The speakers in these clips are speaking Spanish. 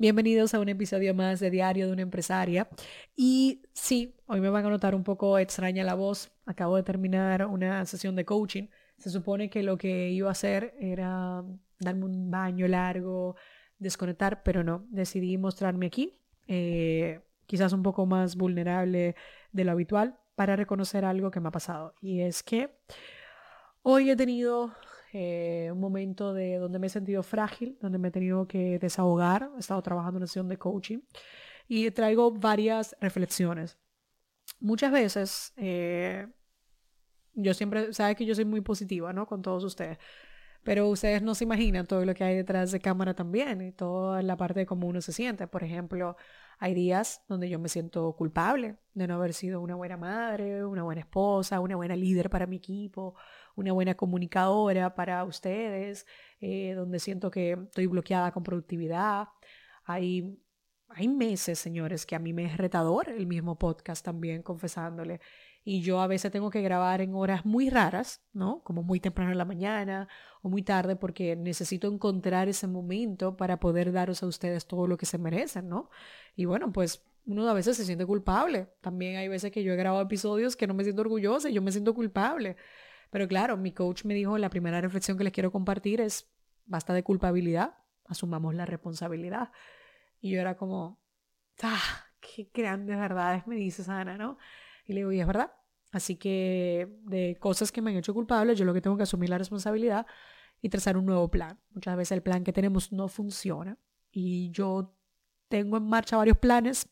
Bienvenidos a un episodio más de Diario de una empresaria. Y sí, hoy me van a notar un poco extraña la voz. Acabo de terminar una sesión de coaching. Se supone que lo que iba a hacer era darme un baño largo, desconectar, pero no. Decidí mostrarme aquí, eh, quizás un poco más vulnerable de lo habitual, para reconocer algo que me ha pasado. Y es que hoy he tenido eh, un momento de donde me he sentido frágil, donde me he tenido que desahogar. He estado trabajando en una sesión de coaching y traigo varias reflexiones. Muchas veces, eh, yo siempre, sabe que yo soy muy positiva, ¿no? Con todos ustedes. Pero ustedes no se imaginan todo lo que hay detrás de cámara también y toda la parte de cómo uno se siente. Por ejemplo, hay días donde yo me siento culpable de no haber sido una buena madre, una buena esposa, una buena líder para mi equipo, una buena comunicadora para ustedes, eh, donde siento que estoy bloqueada con productividad. Hay, hay meses, señores, que a mí me es retador el mismo podcast también, confesándole. Y yo a veces tengo que grabar en horas muy raras, ¿no? Como muy temprano en la mañana o muy tarde, porque necesito encontrar ese momento para poder daros a ustedes todo lo que se merecen, ¿no? Y bueno, pues uno a veces se siente culpable. También hay veces que yo he grabado episodios que no me siento orgullosa y yo me siento culpable. Pero claro, mi coach me dijo, la primera reflexión que les quiero compartir es, basta de culpabilidad, asumamos la responsabilidad. Y yo era como, ah, qué grandes verdades me dices, Ana, ¿no? Y le digo, y es verdad. Así que de cosas que me han hecho culpable, yo lo que tengo que asumir la responsabilidad y trazar un nuevo plan. Muchas veces el plan que tenemos no funciona y yo tengo en marcha varios planes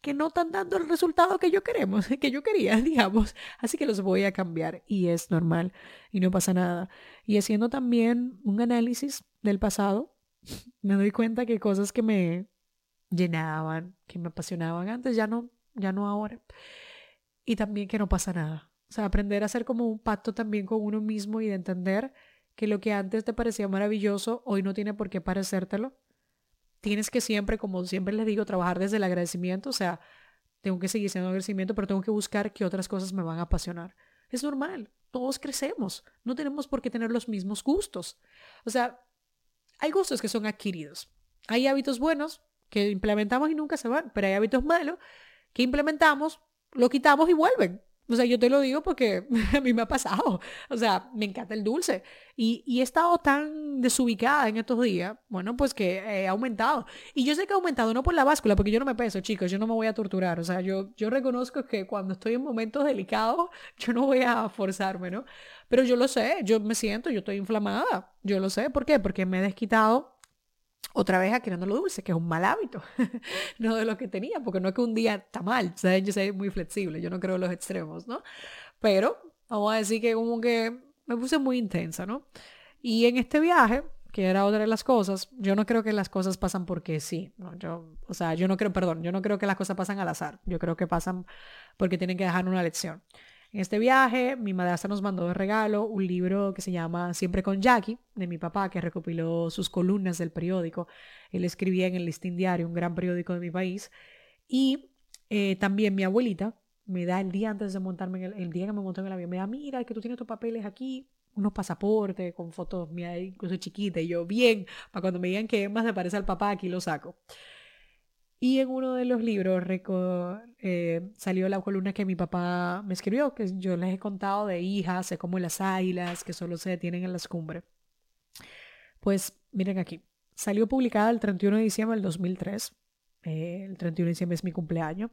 que no están dando el resultado que yo queremos, que yo quería, digamos. Así que los voy a cambiar y es normal y no pasa nada. Y haciendo también un análisis del pasado, me doy cuenta que cosas que me llenaban, que me apasionaban antes, ya no, ya no ahora. Y también que no pasa nada. O sea, aprender a hacer como un pacto también con uno mismo y de entender que lo que antes te parecía maravilloso, hoy no tiene por qué parecértelo tienes que siempre, como siempre les digo, trabajar desde el agradecimiento. O sea, tengo que seguir siendo agradecimiento, pero tengo que buscar qué otras cosas me van a apasionar. Es normal, todos crecemos, no tenemos por qué tener los mismos gustos. O sea, hay gustos que son adquiridos. Hay hábitos buenos que implementamos y nunca se van, pero hay hábitos malos que implementamos, lo quitamos y vuelven. O sea, yo te lo digo porque a mí me ha pasado. O sea, me encanta el dulce. Y, y he estado tan desubicada en estos días, bueno, pues que he aumentado. Y yo sé que ha aumentado no por la báscula, porque yo no me peso, chicos, yo no me voy a torturar. O sea, yo, yo reconozco que cuando estoy en momentos delicados, yo no voy a forzarme, ¿no? Pero yo lo sé, yo me siento, yo estoy inflamada. Yo lo sé. ¿Por qué? Porque me he desquitado otra vez adquiriendo lo dulce, que es un mal hábito, no de lo que tenía, porque no es que un día está mal, ¿sabes? yo soy muy flexible, yo no creo en los extremos, ¿no? Pero vamos a decir que como que me puse muy intensa, ¿no? Y en este viaje, que era otra de las cosas, yo no creo que las cosas pasan porque sí, ¿no? Yo, o sea, yo no creo, perdón, yo no creo que las cosas pasan al azar, yo creo que pasan porque tienen que dejar una lección. En este viaje, mi madrastra nos mandó de regalo un libro que se llama Siempre con Jackie, de mi papá, que recopiló sus columnas del periódico. Él escribía en el Listín Diario, un gran periódico de mi país. Y eh, también mi abuelita me da el día antes de montarme, en el, día que me monté en el avión, me da, mira, que tú tienes tus papeles aquí, unos pasaportes con fotos mías, incluso chiquita, y yo, bien, para cuando me digan que más me parece al papá, aquí lo saco. Y en uno de los libros eh, salió la columna que mi papá me escribió, que yo les he contado de hijas, sé como las águilas que solo se detienen en las cumbres. Pues miren aquí, salió publicada el 31 de diciembre del 2003. Eh, el 31 de diciembre es mi cumpleaños.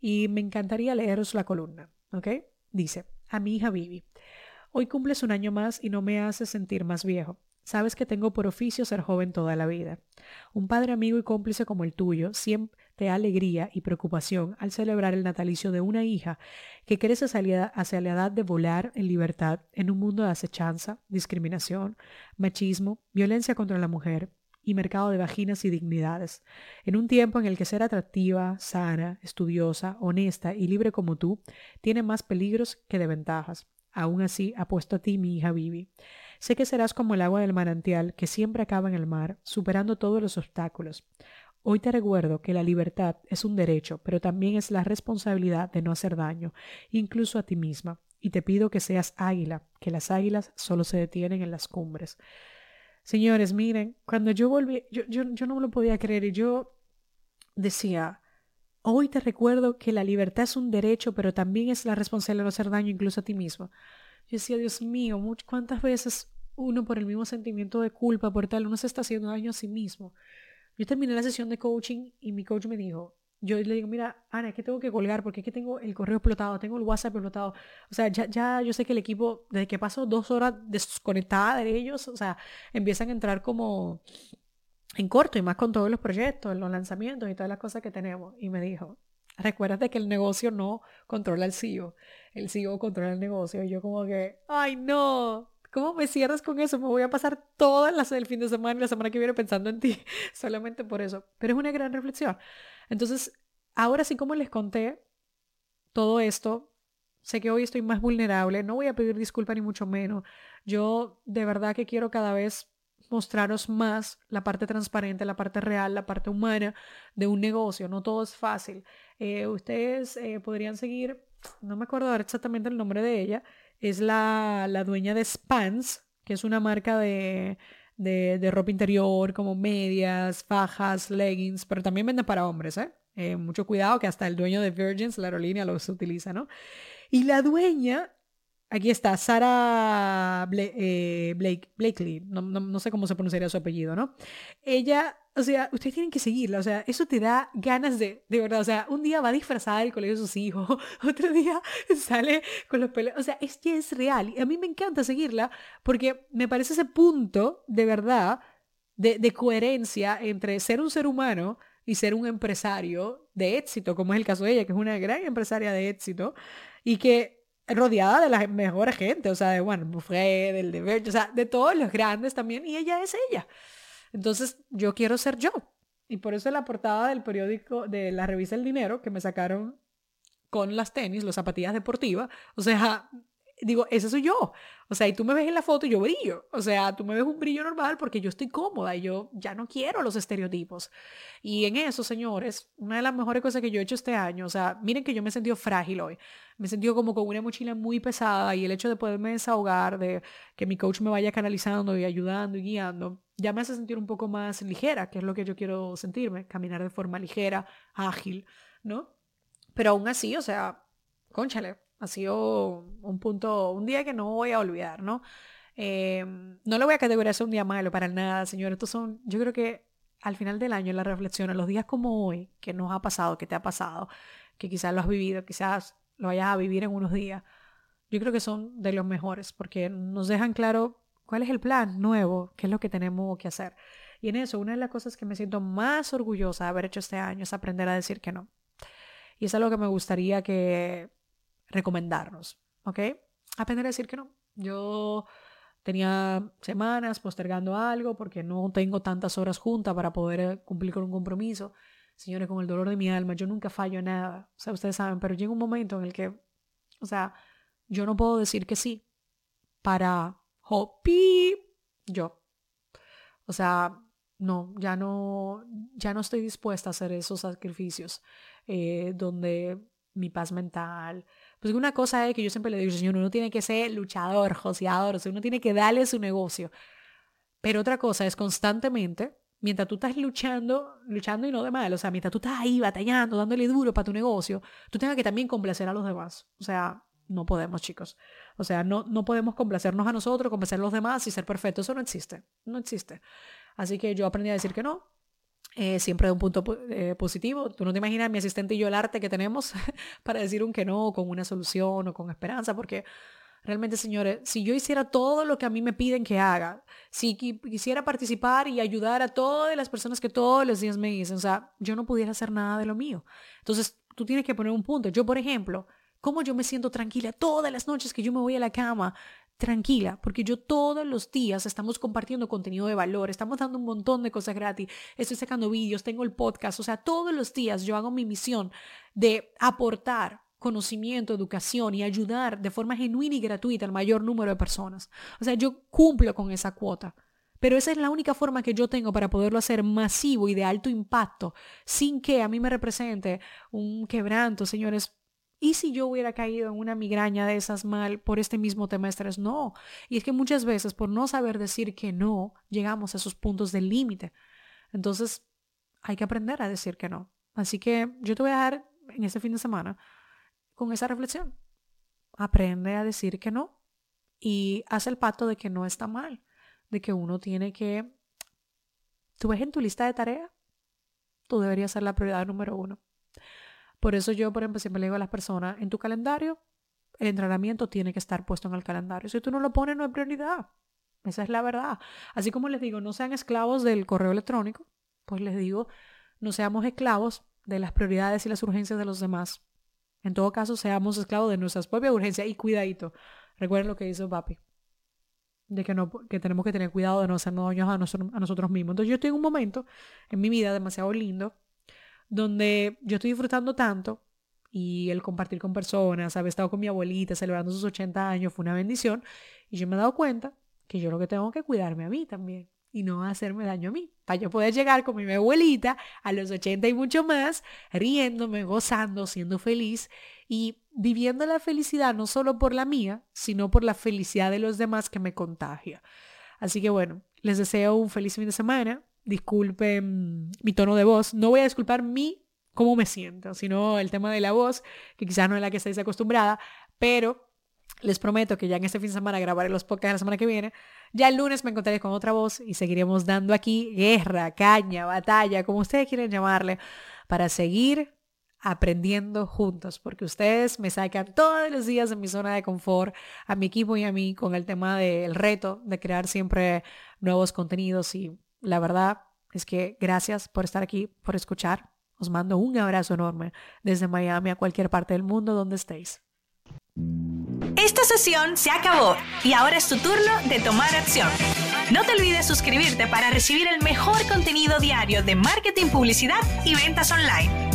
Y me encantaría leeros la columna, ¿ok? Dice, a mi hija Vivi, hoy cumples un año más y no me haces sentir más viejo. Sabes que tengo por oficio ser joven toda la vida. Un padre amigo y cómplice como el tuyo siempre da alegría y preocupación al celebrar el natalicio de una hija que crece hacia la edad de volar en libertad en un mundo de acechanza, discriminación, machismo, violencia contra la mujer y mercado de vaginas y dignidades, en un tiempo en el que ser atractiva, sana, estudiosa, honesta y libre como tú tiene más peligros que de ventajas. Aún así, apuesto a ti, mi hija Vivi. Sé que serás como el agua del manantial que siempre acaba en el mar, superando todos los obstáculos. Hoy te recuerdo que la libertad es un derecho, pero también es la responsabilidad de no hacer daño, incluso a ti misma. Y te pido que seas águila, que las águilas solo se detienen en las cumbres. Señores, miren, cuando yo volví, yo, yo, yo no me lo podía creer y yo decía, hoy te recuerdo que la libertad es un derecho, pero también es la responsabilidad de no hacer daño incluso a ti mismo. Yo decía, Dios mío, ¿cuántas veces uno por el mismo sentimiento de culpa, por tal, uno se está haciendo daño a sí mismo? Yo terminé la sesión de coaching y mi coach me dijo, yo le digo, mira, Ana, es que tengo que colgar porque es que tengo el correo explotado, tengo el WhatsApp explotado. O sea, ya, ya yo sé que el equipo, desde que paso dos horas desconectada de ellos, o sea, empiezan a entrar como en corto y más con todos los proyectos, los lanzamientos y todas las cosas que tenemos. Y me dijo, recuérdate que el negocio no controla el CEO, el CEO controla el negocio. Y yo como que, ay no, ¿Cómo me cierras con eso? Me voy a pasar las el fin de semana y la semana que viene pensando en ti, solamente por eso. Pero es una gran reflexión. Entonces, ahora sí como les conté todo esto, sé que hoy estoy más vulnerable, no voy a pedir disculpa ni mucho menos. Yo de verdad que quiero cada vez mostraros más la parte transparente, la parte real, la parte humana de un negocio. No todo es fácil. Eh, ustedes eh, podrían seguir, no me acuerdo ahora exactamente el nombre de ella, es la, la dueña de Spans, que es una marca de, de, de, ropa interior, como medias, fajas, leggings, pero también vende para hombres, ¿eh? ¿eh? mucho cuidado que hasta el dueño de Virgins, la aerolínea, los utiliza, ¿no? Y la dueña, aquí está, Sara eh, Blake, Blakely, no, no, no, sé cómo se pronunciaría su apellido, ¿no? Ella o sea, ustedes tienen que seguirla, o sea, eso te da ganas de, de verdad, o sea, un día va disfrazada del colegio de sus hijos, otro día sale con los pelos, o sea, es que es real. Y a mí me encanta seguirla porque me parece ese punto de verdad de, de coherencia entre ser un ser humano y ser un empresario de éxito, como es el caso de ella, que es una gran empresaria de éxito y que rodeada de las mejores gente, o sea, de, bueno, Buffet, del de o sea, de todos los grandes también, y ella es ella. Entonces, yo quiero ser yo. Y por eso la portada del periódico de la revista El Dinero, que me sacaron con las tenis, las zapatillas deportivas, o sea, digo, ese soy yo. O sea, y tú me ves en la foto y yo brillo. O sea, tú me ves un brillo normal porque yo estoy cómoda y yo ya no quiero los estereotipos. Y en eso, señores, una de las mejores cosas que yo he hecho este año, o sea, miren que yo me he sentido frágil hoy. Me he sentido como con una mochila muy pesada y el hecho de poderme desahogar, de que mi coach me vaya canalizando y ayudando y guiando, ya me hace sentir un poco más ligera, que es lo que yo quiero sentirme, caminar de forma ligera, ágil, ¿no? Pero aún así, o sea, conchale, ha sido un punto, un día que no voy a olvidar, ¿no? Em, no le voy a categorizar un día malo para nada, señor. Estos son, yo creo que al final del año, la reflexión, en los días como hoy, que nos ha pasado, que te ha pasado, que quizás lo has vivido, quizás lo vayas a vivir en unos días, yo creo que son de los mejores, porque nos dejan claro cuál es el plan nuevo, qué es lo que tenemos que hacer. Y en eso, una de las cosas que me siento más orgullosa de haber hecho este año es aprender a decir que no. Y es algo que me gustaría que recomendarnos, ¿ok? Aprender a decir que no. Yo tenía semanas postergando algo porque no tengo tantas horas juntas para poder eh, cumplir con un compromiso. Señores, con el dolor de mi alma, yo nunca fallo en nada. O sea, ustedes saben, pero llega un momento en el que, o sea, yo no puedo decir que sí para hopi yo. O sea, no, ya no, ya no estoy dispuesta a hacer esos sacrificios eh, donde mi paz mental, pues una cosa es que yo siempre le digo, señor, uno tiene que ser luchador, joseador, o sea, uno tiene que darle su negocio. Pero otra cosa es constantemente, mientras tú estás luchando, luchando y no de mal, o sea, mientras tú estás ahí batallando, dándole duro para tu negocio, tú tengas que también complacer a los demás. O sea, no podemos, chicos. O sea, no, no podemos complacernos a nosotros, complacer a los demás y ser perfectos. Eso no existe. No existe. Así que yo aprendí a decir que no. Eh, siempre de un punto eh, positivo. Tú no te imaginas mi asistente y yo el arte que tenemos para decir un que no, con una solución o con esperanza, porque realmente, señores, si yo hiciera todo lo que a mí me piden que haga, si quisiera participar y ayudar a todas las personas que todos los días me dicen, o sea, yo no pudiera hacer nada de lo mío. Entonces, tú tienes que poner un punto. Yo, por ejemplo, ¿cómo yo me siento tranquila todas las noches que yo me voy a la cama tranquila, porque yo todos los días estamos compartiendo contenido de valor, estamos dando un montón de cosas gratis, estoy sacando vídeos, tengo el podcast, o sea, todos los días yo hago mi misión de aportar conocimiento, educación y ayudar de forma genuina y gratuita al mayor número de personas. O sea, yo cumplo con esa cuota. Pero esa es la única forma que yo tengo para poderlo hacer masivo y de alto impacto, sin que a mí me represente un quebranto, señores. ¿Y si yo hubiera caído en una migraña de esas mal por este mismo tema de estrés? No. Y es que muchas veces por no saber decir que no, llegamos a esos puntos del límite. Entonces, hay que aprender a decir que no. Así que yo te voy a dar en este fin de semana con esa reflexión. Aprende a decir que no y haz el pacto de que no está mal de que uno tiene que, tú ves en tu lista de tareas, tú deberías ser la prioridad número uno. Por eso yo, por ejemplo, siempre le digo a las personas, en tu calendario, el entrenamiento tiene que estar puesto en el calendario. Si tú no lo pones, no es prioridad. Esa es la verdad. Así como les digo, no sean esclavos del correo electrónico, pues les digo, no seamos esclavos de las prioridades y las urgencias de los demás. En todo caso, seamos esclavos de nuestras propias urgencias y cuidadito. Recuerden lo que hizo Papi de que, no, que tenemos que tener cuidado de no hacernos daños a, a nosotros mismos. Entonces yo estoy en un momento en mi vida demasiado lindo donde yo estoy disfrutando tanto y el compartir con personas, haber estado con mi abuelita celebrando sus 80 años fue una bendición y yo me he dado cuenta que yo lo que tengo que cuidarme a mí también y no hacerme daño a mí. Para yo poder llegar con mi abuelita a los 80 y mucho más, riéndome, gozando, siendo feliz y viviendo la felicidad no solo por la mía, sino por la felicidad de los demás que me contagia. Así que bueno, les deseo un feliz fin de semana. Disculpen mi tono de voz. No voy a disculpar mi cómo me siento, sino el tema de la voz, que quizás no es la que estáis acostumbrada, pero les prometo que ya en este fin de semana grabaré los podcasts de la semana que viene. Ya el lunes me encontraré con otra voz y seguiremos dando aquí guerra, caña, batalla, como ustedes quieren llamarle, para seguir aprendiendo juntos, porque ustedes me sacan todos los días de mi zona de confort, a mi equipo y a mí, con el tema del reto de crear siempre nuevos contenidos. Y la verdad es que gracias por estar aquí, por escuchar. Os mando un abrazo enorme desde Miami a cualquier parte del mundo donde estéis. Esta sesión se acabó y ahora es tu turno de tomar acción. No te olvides suscribirte para recibir el mejor contenido diario de marketing, publicidad y ventas online.